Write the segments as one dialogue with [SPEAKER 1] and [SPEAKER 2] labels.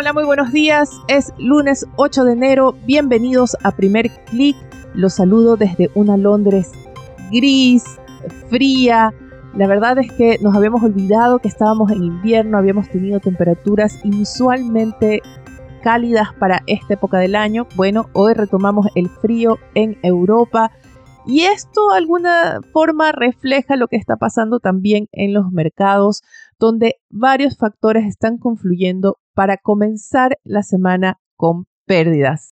[SPEAKER 1] Hola, muy buenos días. Es lunes 8 de enero. Bienvenidos a Primer Click. Los saludo desde una Londres gris, fría. La verdad es que nos habíamos olvidado que estábamos en invierno, habíamos tenido temperaturas inusualmente cálidas para esta época del año. Bueno, hoy retomamos el frío en Europa. Y esto de alguna forma refleja lo que está pasando también en los mercados, donde varios factores están confluyendo para comenzar la semana con pérdidas.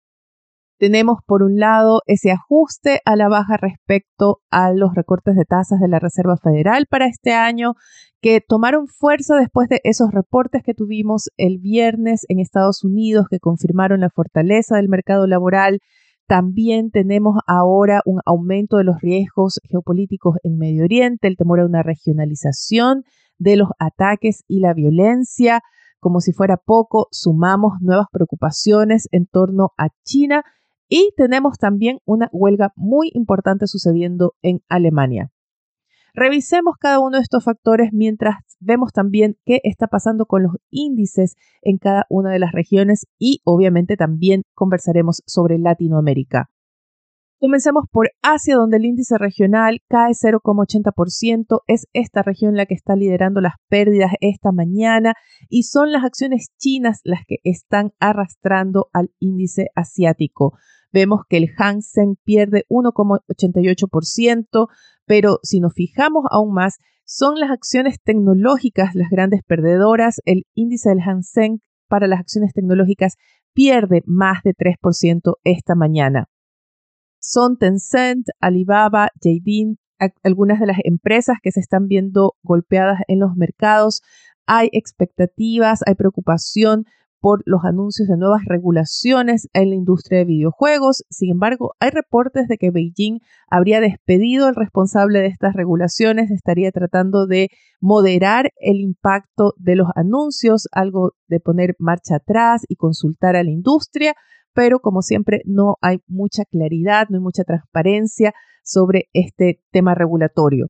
[SPEAKER 1] Tenemos por un lado ese ajuste a la baja respecto a los recortes de tasas de la Reserva Federal para este año, que tomaron fuerza después de esos reportes que tuvimos el viernes en Estados Unidos, que confirmaron la fortaleza del mercado laboral. También tenemos ahora un aumento de los riesgos geopolíticos en Medio Oriente, el temor a una regionalización de los ataques y la violencia. Como si fuera poco, sumamos nuevas preocupaciones en torno a China y tenemos también una huelga muy importante sucediendo en Alemania. Revisemos cada uno de estos factores mientras vemos también qué está pasando con los índices en cada una de las regiones y obviamente también conversaremos sobre Latinoamérica. Comencemos por Asia, donde el índice regional cae 0,80%. Es esta región la que está liderando las pérdidas esta mañana y son las acciones chinas las que están arrastrando al índice asiático. Vemos que el Hang Seng pierde 1,88%, pero si nos fijamos aún más, son las acciones tecnológicas las grandes perdedoras. El índice del Hang Seng para las acciones tecnológicas pierde más de 3% esta mañana son Tencent, Alibaba, JD, algunas de las empresas que se están viendo golpeadas en los mercados. Hay expectativas, hay preocupación por los anuncios de nuevas regulaciones en la industria de videojuegos. Sin embargo, hay reportes de que Beijing habría despedido al responsable de estas regulaciones, estaría tratando de moderar el impacto de los anuncios, algo de poner marcha atrás y consultar a la industria pero como siempre no hay mucha claridad, no hay mucha transparencia sobre este tema regulatorio.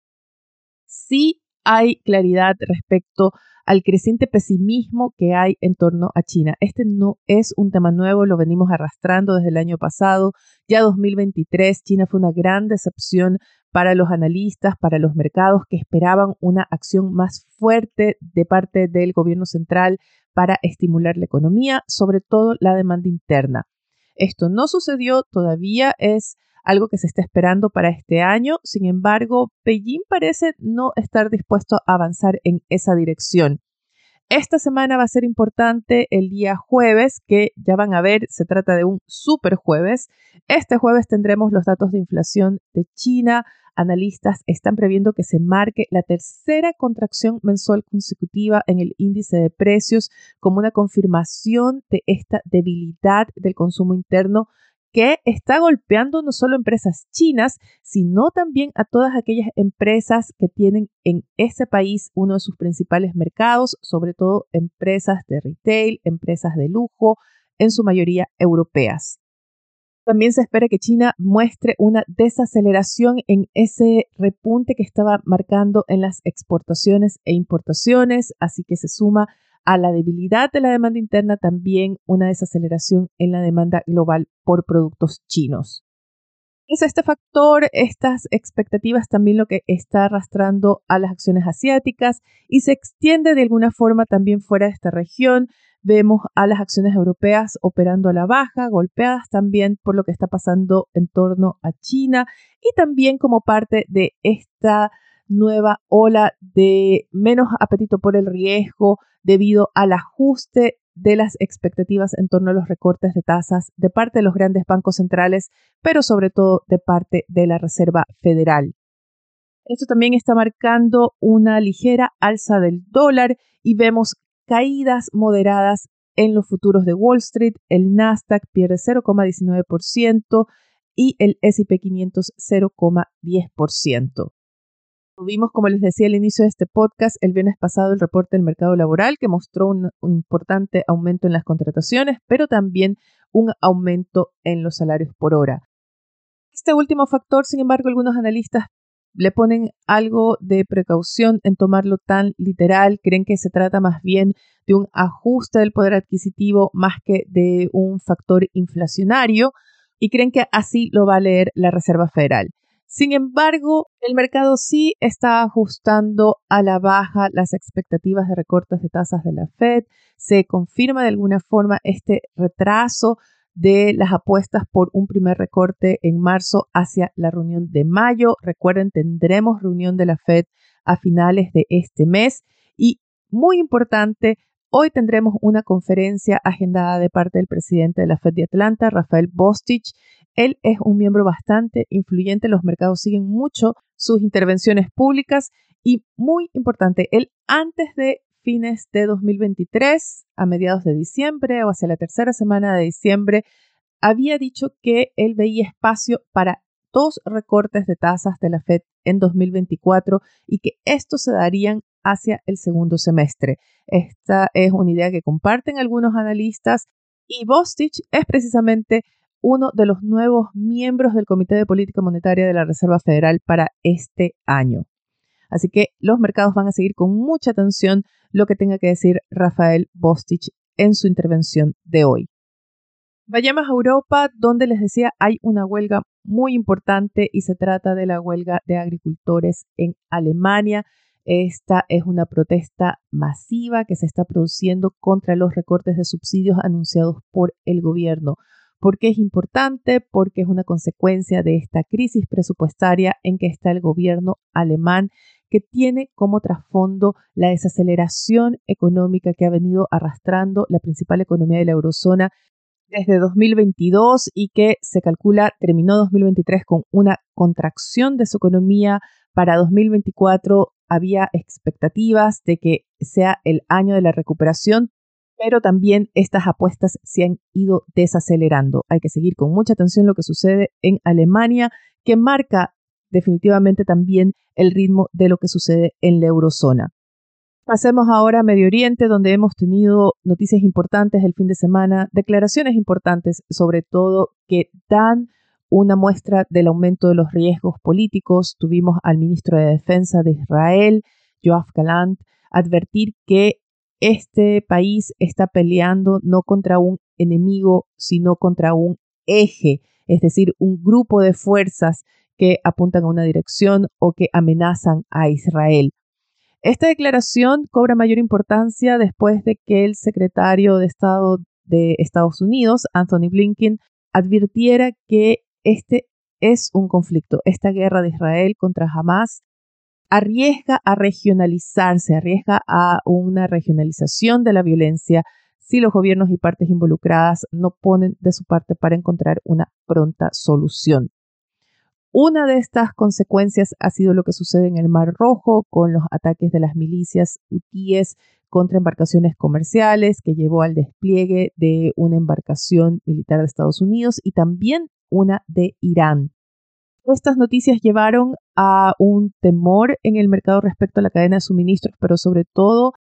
[SPEAKER 1] Sí hay claridad respecto al creciente pesimismo que hay en torno a China. Este no es un tema nuevo, lo venimos arrastrando desde el año pasado. Ya 2023, China fue una gran decepción para los analistas, para los mercados que esperaban una acción más fuerte de parte del gobierno central para estimular la economía, sobre todo la demanda interna. Esto no sucedió, todavía es algo que se está esperando para este año. Sin embargo, Beijing parece no estar dispuesto a avanzar en esa dirección. Esta semana va a ser importante el día jueves, que ya van a ver, se trata de un super jueves. Este jueves tendremos los datos de inflación de China, analistas están previendo que se marque la tercera contracción mensual consecutiva en el índice de precios como una confirmación de esta debilidad del consumo interno que está golpeando no solo empresas chinas, sino también a todas aquellas empresas que tienen en ese país uno de sus principales mercados, sobre todo empresas de retail, empresas de lujo, en su mayoría europeas. También se espera que China muestre una desaceleración en ese repunte que estaba marcando en las exportaciones e importaciones, así que se suma a la debilidad de la demanda interna también una desaceleración en la demanda global por productos chinos. Es este factor, estas expectativas también lo que está arrastrando a las acciones asiáticas y se extiende de alguna forma también fuera de esta región. Vemos a las acciones europeas operando a la baja, golpeadas también por lo que está pasando en torno a China y también como parte de esta nueva ola de menos apetito por el riesgo debido al ajuste de las expectativas en torno a los recortes de tasas de parte de los grandes bancos centrales, pero sobre todo de parte de la Reserva Federal. Esto también está marcando una ligera alza del dólar y vemos caídas moderadas en los futuros de Wall Street, el Nasdaq pierde 0,19% y el SP 500 0,10%. Tuvimos, como les decía al inicio de este podcast, el viernes pasado el reporte del mercado laboral que mostró un, importante aumento en las contrataciones, pero también un aumento en los salarios por hora. Este último factor, sin embargo, algunos analistas le ponen algo de precaución en tomarlo tan literal, creen que se trata más bien de un ajuste del poder adquisitivo más que de un factor inflacionario y creen que así lo va a leer la Reserva Federal. Sin embargo, el mercado sí está ajustando a la baja las expectativas de recortes de tasas de la Fed. Se confirma de alguna forma este retraso de las apuestas por un primer recorte en marzo hacia la reunión de mayo. Recuerden, tendremos reunión de la Fed a finales de este mes y muy importante, hoy tendremos una conferencia agendada de parte del presidente de la Fed de Atlanta, Rafael Bostich. Él es un miembro bastante influyente, los mercados siguen mucho sus intervenciones públicas y muy importante, él antes de fines de 2023, a mediados de diciembre o hacia la tercera semana de diciembre, había dicho que él veía espacio para dos recortes de tasas de la Fed en 2024 y que estos se darían hacia el segundo semestre. Esta es una idea que comparten algunos analistas y Bostich es precisamente uno de los nuevos miembros del Comité de Política Monetaria de la Reserva Federal para este año. Así que los mercados van a seguir con mucha atención lo que tenga que decir Rafael Bostich en su intervención de hoy. Vayamos a Europa, donde les decía hay una huelga muy importante y se trata de la huelga de agricultores en Alemania. Esta es una protesta masiva que se está produciendo contra los recortes de subsidios anunciados por el gobierno. ¿Por qué es importante? Porque es una consecuencia de esta crisis presupuestaria en que está el gobierno alemán que tiene como trasfondo la desaceleración económica que ha venido arrastrando la principal economía de la eurozona desde 2022 y que se calcula terminó 2023 con una contracción de su economía. Para 2024 había expectativas de que sea el año de la recuperación, pero también estas apuestas se han ido desacelerando. Hay que seguir con mucha atención lo que sucede en Alemania, que marca definitivamente también el ritmo de lo que sucede en la eurozona. Pasemos ahora a Medio Oriente, donde hemos tenido noticias importantes el fin de semana, declaraciones importantes, sobre todo que dan una muestra del aumento de los riesgos políticos. Tuvimos al ministro de Defensa de Israel, Joaf Galant, advertir que este país está peleando no contra un enemigo, sino contra un eje, es decir, un grupo de fuerzas que apuntan a una dirección o que amenazan a Israel. Esta declaración cobra mayor importancia después de que el secretario de Estado de Estados Unidos, Anthony Blinken, advirtiera que este es un conflicto, esta guerra de Israel contra Hamas arriesga a regionalizarse, arriesga a una regionalización de la violencia si los gobiernos y partes involucradas no ponen de su parte para encontrar una pronta solución. Una de estas consecuencias ha sido lo que sucede en el Mar Rojo con los ataques de las milicias hutíes contra embarcaciones comerciales que llevó al despliegue de una embarcación militar de Estados Unidos y también una de Irán. Estas noticias llevaron a un temor en el mercado respecto a la cadena de suministros, pero sobre todo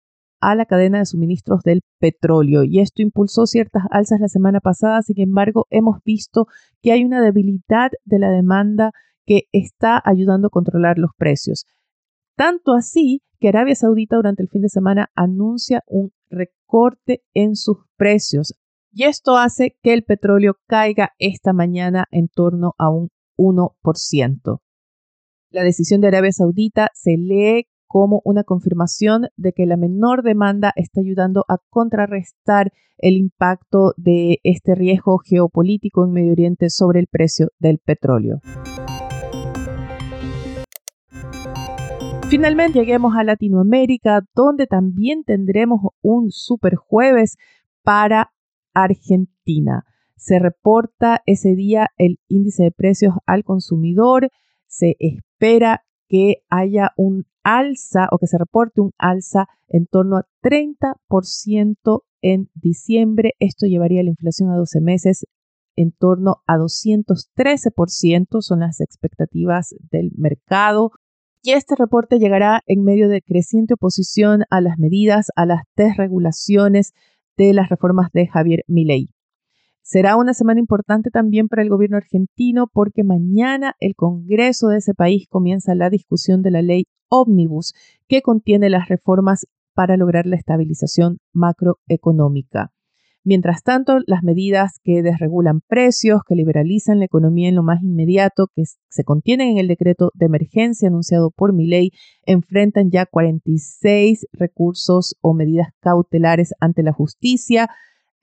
[SPEAKER 1] a la cadena de suministros del petróleo. Y esto impulsó ciertas alzas la semana pasada, sin embargo hemos visto que hay una debilidad de la demanda que está ayudando a controlar los precios. Tanto así que Arabia Saudita durante el fin de semana anuncia un recorte en sus precios. Y esto hace que el petróleo caiga esta mañana en torno a un 1%. La decisión de Arabia Saudita se lee como una confirmación de que la menor demanda está ayudando a contrarrestar el impacto de este riesgo geopolítico en Medio Oriente sobre el precio del petróleo. Finalmente lleguemos a Latinoamérica, donde también tendremos un super jueves para Argentina. Se reporta ese día el índice de precios al consumidor. Se espera que haya un alza o que se reporte un alza en torno a 30% en diciembre. Esto llevaría la inflación a 12 meses en torno a 213%, son las expectativas del mercado. Y este reporte llegará en medio de creciente oposición a las medidas, a las desregulaciones de las reformas de Javier Milei. Será una semana importante también para el gobierno argentino porque mañana el Congreso de ese país comienza la discusión de la ley Omnibus que contiene las reformas para lograr la estabilización macroeconómica. Mientras tanto, las medidas que desregulan precios, que liberalizan la economía en lo más inmediato, que se contienen en el decreto de emergencia anunciado por mi ley, enfrentan ya 46 recursos o medidas cautelares ante la justicia.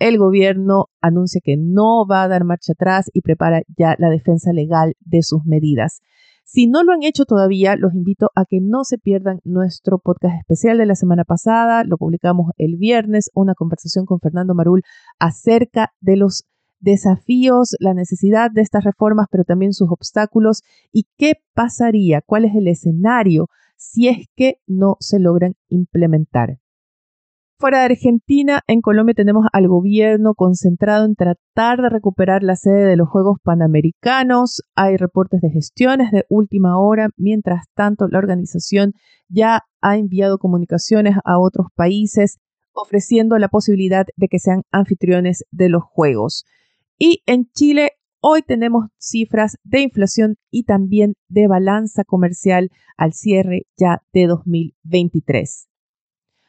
[SPEAKER 1] El gobierno anuncia que no va a dar marcha atrás y prepara ya la defensa legal de sus medidas. Si no lo han hecho todavía, los invito a que no se pierdan nuestro podcast especial de la semana pasada. Lo publicamos el viernes, una conversación con Fernando Marul acerca de los desafíos, la necesidad de estas reformas, pero también sus obstáculos y qué pasaría, cuál es el escenario si es que no se logran implementar. Fuera de Argentina, en Colombia tenemos al gobierno concentrado en tratar de recuperar la sede de los Juegos Panamericanos. Hay reportes de gestiones de última hora. Mientras tanto, la organización ya ha enviado comunicaciones a otros países ofreciendo la posibilidad de que sean anfitriones de los Juegos. Y en Chile hoy tenemos cifras de inflación y también de balanza comercial al cierre ya de 2023.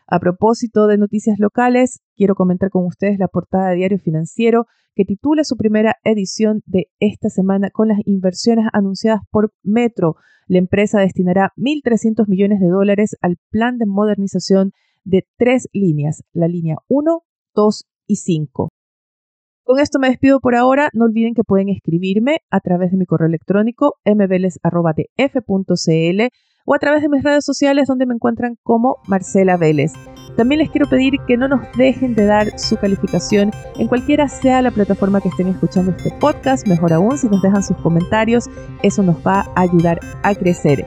[SPEAKER 1] A propósito de noticias locales, quiero comentar con ustedes la portada de Diario Financiero que titula su primera edición de esta semana con las inversiones anunciadas por Metro. La empresa destinará 1.300 millones de dólares al plan de modernización de tres líneas, la línea 1, 2 y 5. Con esto me despido por ahora. No olviden que pueden escribirme a través de mi correo electrónico mveles.df.cl o a través de mis redes sociales donde me encuentran como Marcela Vélez. También les quiero pedir que no nos dejen de dar su calificación en cualquiera sea la plataforma que estén escuchando este podcast. Mejor aún si nos dejan sus comentarios, eso nos va a ayudar a crecer.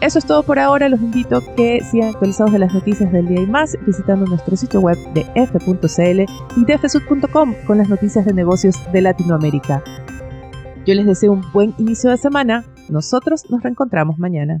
[SPEAKER 1] Eso es todo por ahora. Los invito a que sigan actualizados de las noticias del día y más visitando nuestro sitio web de f.cl y de fsud.com con las noticias de negocios de Latinoamérica. Yo les deseo un buen inicio de semana. Nosotros nos reencontramos mañana.